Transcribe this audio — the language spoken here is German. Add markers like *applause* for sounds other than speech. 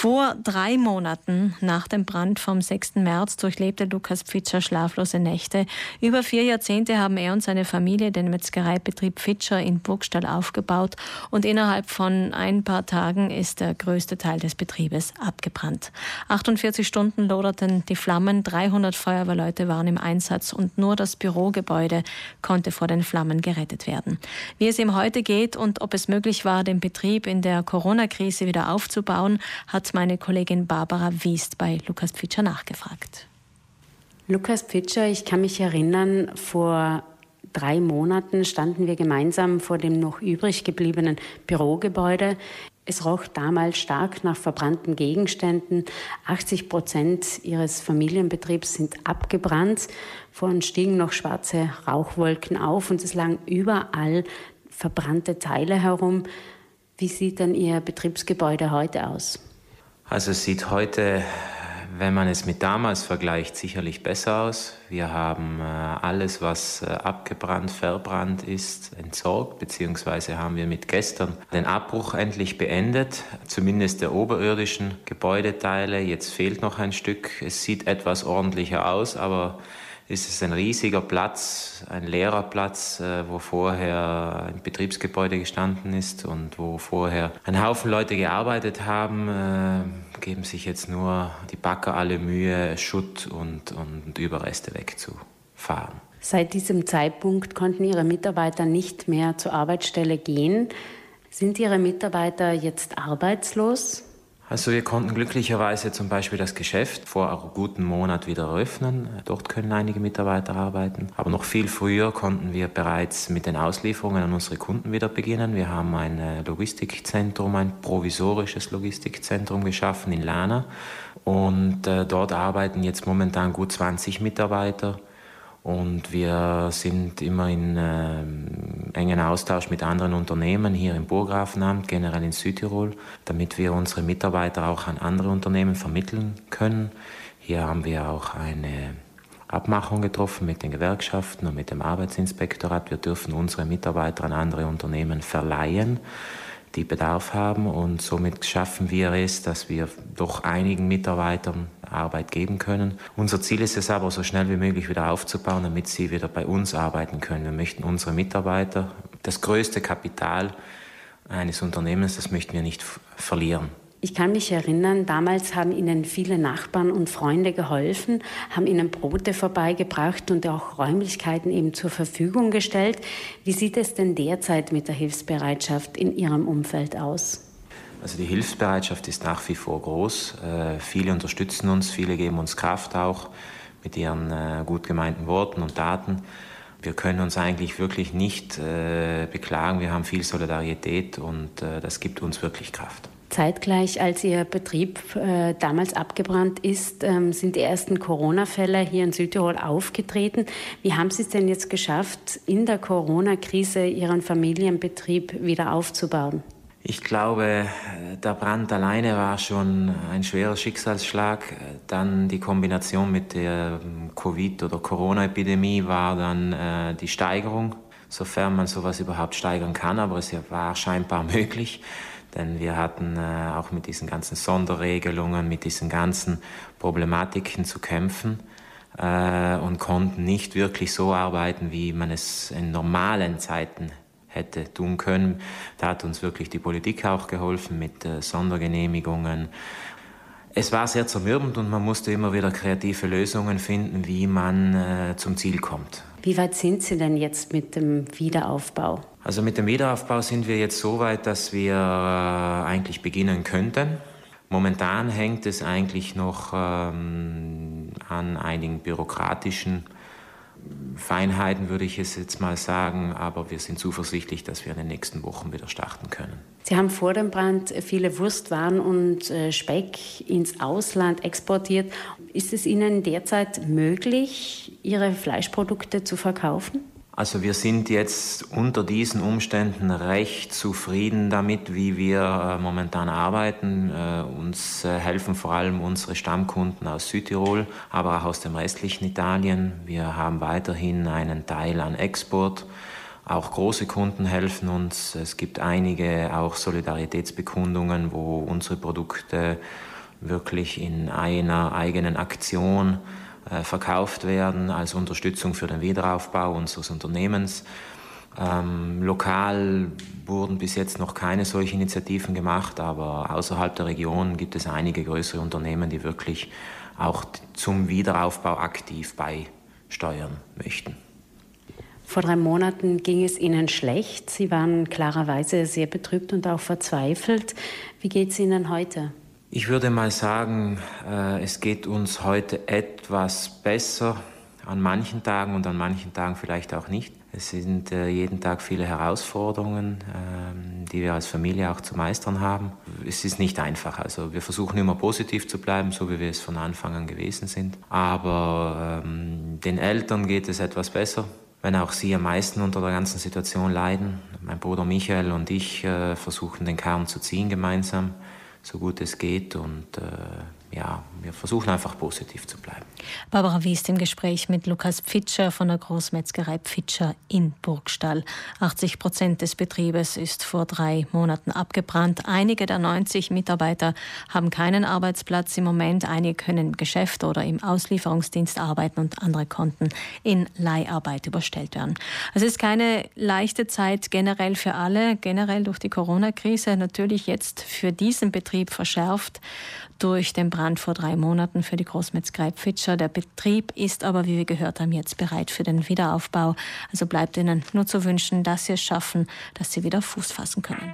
Vor drei Monaten nach dem Brand vom 6. März durchlebte Lukas Pfitscher schlaflose Nächte. Über vier Jahrzehnte haben er und seine Familie den Metzgereibetrieb Pfitscher in Burgstall aufgebaut und innerhalb von ein paar Tagen ist der größte Teil des Betriebes abgebrannt. 48 Stunden loderten die Flammen, 300 Feuerwehrleute waren im Einsatz und nur das Bürogebäude konnte vor den Flammen gerettet werden. Wie es ihm heute geht und ob es möglich war, den Betrieb in der Corona-Krise wieder aufzubauen, hat meine Kollegin Barbara Wiest bei Lukas Pfitscher nachgefragt. Lukas Pfitscher, ich kann mich erinnern, vor drei Monaten standen wir gemeinsam vor dem noch übrig gebliebenen Bürogebäude. Es roch damals stark nach verbrannten Gegenständen. 80 Prozent ihres Familienbetriebs sind abgebrannt. Vorhin stiegen noch schwarze Rauchwolken auf und es lagen überall verbrannte Teile herum. Wie sieht denn Ihr Betriebsgebäude heute aus? Also es sieht heute, wenn man es mit damals vergleicht, sicherlich besser aus. Wir haben äh, alles, was äh, abgebrannt, verbrannt ist, entsorgt, beziehungsweise haben wir mit gestern den Abbruch endlich beendet, zumindest der oberirdischen Gebäudeteile. Jetzt fehlt noch ein Stück. Es sieht etwas ordentlicher aus, aber ist es ein riesiger Platz, ein leerer Platz, äh, wo vorher ein Betriebsgebäude gestanden ist und wo vorher ein Haufen Leute gearbeitet haben, äh, geben sich jetzt nur die Bagger alle Mühe, Schutt und, und Überreste wegzufahren. Seit diesem Zeitpunkt konnten Ihre Mitarbeiter nicht mehr zur Arbeitsstelle gehen. Sind Ihre Mitarbeiter jetzt arbeitslos? Also wir konnten glücklicherweise zum Beispiel das Geschäft vor einem guten Monat wieder eröffnen. Dort können einige Mitarbeiter arbeiten. Aber noch viel früher konnten wir bereits mit den Auslieferungen an unsere Kunden wieder beginnen. Wir haben ein äh, Logistikzentrum, ein provisorisches Logistikzentrum geschaffen in Lana. Und äh, dort arbeiten jetzt momentan gut 20 Mitarbeiter. Und wir sind immer in äh, engen Austausch mit anderen Unternehmen hier im Burggrafenamt, generell in Südtirol, damit wir unsere Mitarbeiter auch an andere Unternehmen vermitteln können. Hier haben wir auch eine Abmachung getroffen mit den Gewerkschaften und mit dem Arbeitsinspektorat. Wir dürfen unsere Mitarbeiter an andere Unternehmen verleihen die Bedarf haben. Und somit schaffen wir es, dass wir doch einigen Mitarbeitern Arbeit geben können. Unser Ziel ist es aber, so schnell wie möglich wieder aufzubauen, damit sie wieder bei uns arbeiten können. Wir möchten unsere Mitarbeiter, das größte Kapital eines Unternehmens, das möchten wir nicht verlieren. Ich kann mich erinnern, damals haben Ihnen viele Nachbarn und Freunde geholfen, haben Ihnen Brote vorbeigebracht und auch Räumlichkeiten eben zur Verfügung gestellt. Wie sieht es denn derzeit mit der Hilfsbereitschaft in Ihrem Umfeld aus? Also die Hilfsbereitschaft ist nach wie vor groß. Äh, viele unterstützen uns, viele geben uns Kraft auch mit ihren äh, gut gemeinten Worten und Taten. Wir können uns eigentlich wirklich nicht äh, beklagen. Wir haben viel Solidarität und äh, das gibt uns wirklich Kraft. Zeitgleich, als Ihr Betrieb äh, damals abgebrannt ist, ähm, sind die ersten Corona-Fälle hier in Südtirol aufgetreten. Wie haben Sie es denn jetzt geschafft, in der Corona-Krise Ihren Familienbetrieb wieder aufzubauen? Ich glaube, der Brand alleine war schon ein schwerer Schicksalsschlag. Dann die Kombination mit der Covid- oder Corona-Epidemie war dann äh, die Steigerung, sofern man sowas überhaupt steigern kann, aber es war scheinbar *laughs* möglich. Denn wir hatten äh, auch mit diesen ganzen Sonderregelungen, mit diesen ganzen Problematiken zu kämpfen äh, und konnten nicht wirklich so arbeiten, wie man es in normalen Zeiten hätte tun können. Da hat uns wirklich die Politik auch geholfen mit äh, Sondergenehmigungen. Es war sehr zermürbend und man musste immer wieder kreative Lösungen finden, wie man äh, zum Ziel kommt. Wie weit sind Sie denn jetzt mit dem Wiederaufbau? Also mit dem Wiederaufbau sind wir jetzt so weit, dass wir äh, eigentlich beginnen könnten. Momentan hängt es eigentlich noch ähm, an einigen bürokratischen Feinheiten, würde ich es jetzt mal sagen, aber wir sind zuversichtlich, dass wir in den nächsten Wochen wieder starten können. Sie haben vor dem Brand viele Wurstwaren und äh, Speck ins Ausland exportiert. Ist es Ihnen derzeit möglich, Ihre Fleischprodukte zu verkaufen? Also wir sind jetzt unter diesen Umständen recht zufrieden damit, wie wir äh, momentan arbeiten. Äh, uns äh, helfen vor allem unsere Stammkunden aus Südtirol, aber auch aus dem restlichen Italien. Wir haben weiterhin einen Teil an Export. Auch große Kunden helfen uns. Es gibt einige auch Solidaritätsbekundungen, wo unsere Produkte wirklich in einer eigenen Aktion verkauft werden als Unterstützung für den Wiederaufbau unseres Unternehmens. Ähm, lokal wurden bis jetzt noch keine solchen Initiativen gemacht, aber außerhalb der Region gibt es einige größere Unternehmen, die wirklich auch zum Wiederaufbau aktiv beisteuern möchten. Vor drei Monaten ging es Ihnen schlecht. Sie waren klarerweise sehr betrübt und auch verzweifelt. Wie geht es Ihnen heute? Ich würde mal sagen, äh, es geht uns heute etwas besser an manchen Tagen und an manchen Tagen vielleicht auch nicht. Es sind äh, jeden Tag viele Herausforderungen, ähm, die wir als Familie auch zu meistern haben. Es ist nicht einfach. Also wir versuchen immer positiv zu bleiben, so wie wir es von Anfang an gewesen sind. Aber ähm, den Eltern geht es etwas besser wenn auch sie am meisten unter der ganzen Situation leiden. Mein Bruder Michael und ich äh, versuchen den Kern zu ziehen gemeinsam, so gut es geht. Und äh, ja, wir versuchen einfach positiv zu bleiben. Barbara Wiest im Gespräch mit Lukas Pfitscher von der Großmetzgerei Pfitscher in Burgstall. 80 Prozent des Betriebes ist vor drei Monaten abgebrannt. Einige der 90 Mitarbeiter haben keinen Arbeitsplatz im Moment. Einige können im Geschäft oder im Auslieferungsdienst arbeiten und andere konnten in Leiharbeit überstellt werden. Es ist keine leichte Zeit generell für alle, generell durch die Corona-Krise. Natürlich jetzt für diesen Betrieb verschärft durch den Brand vor drei Monaten für die Großmetzgerei Pfitscher. Der Betrieb ist aber, wie wir gehört haben, jetzt bereit für den Wiederaufbau. Also bleibt Ihnen nur zu wünschen, dass Sie es schaffen, dass Sie wieder Fuß fassen können.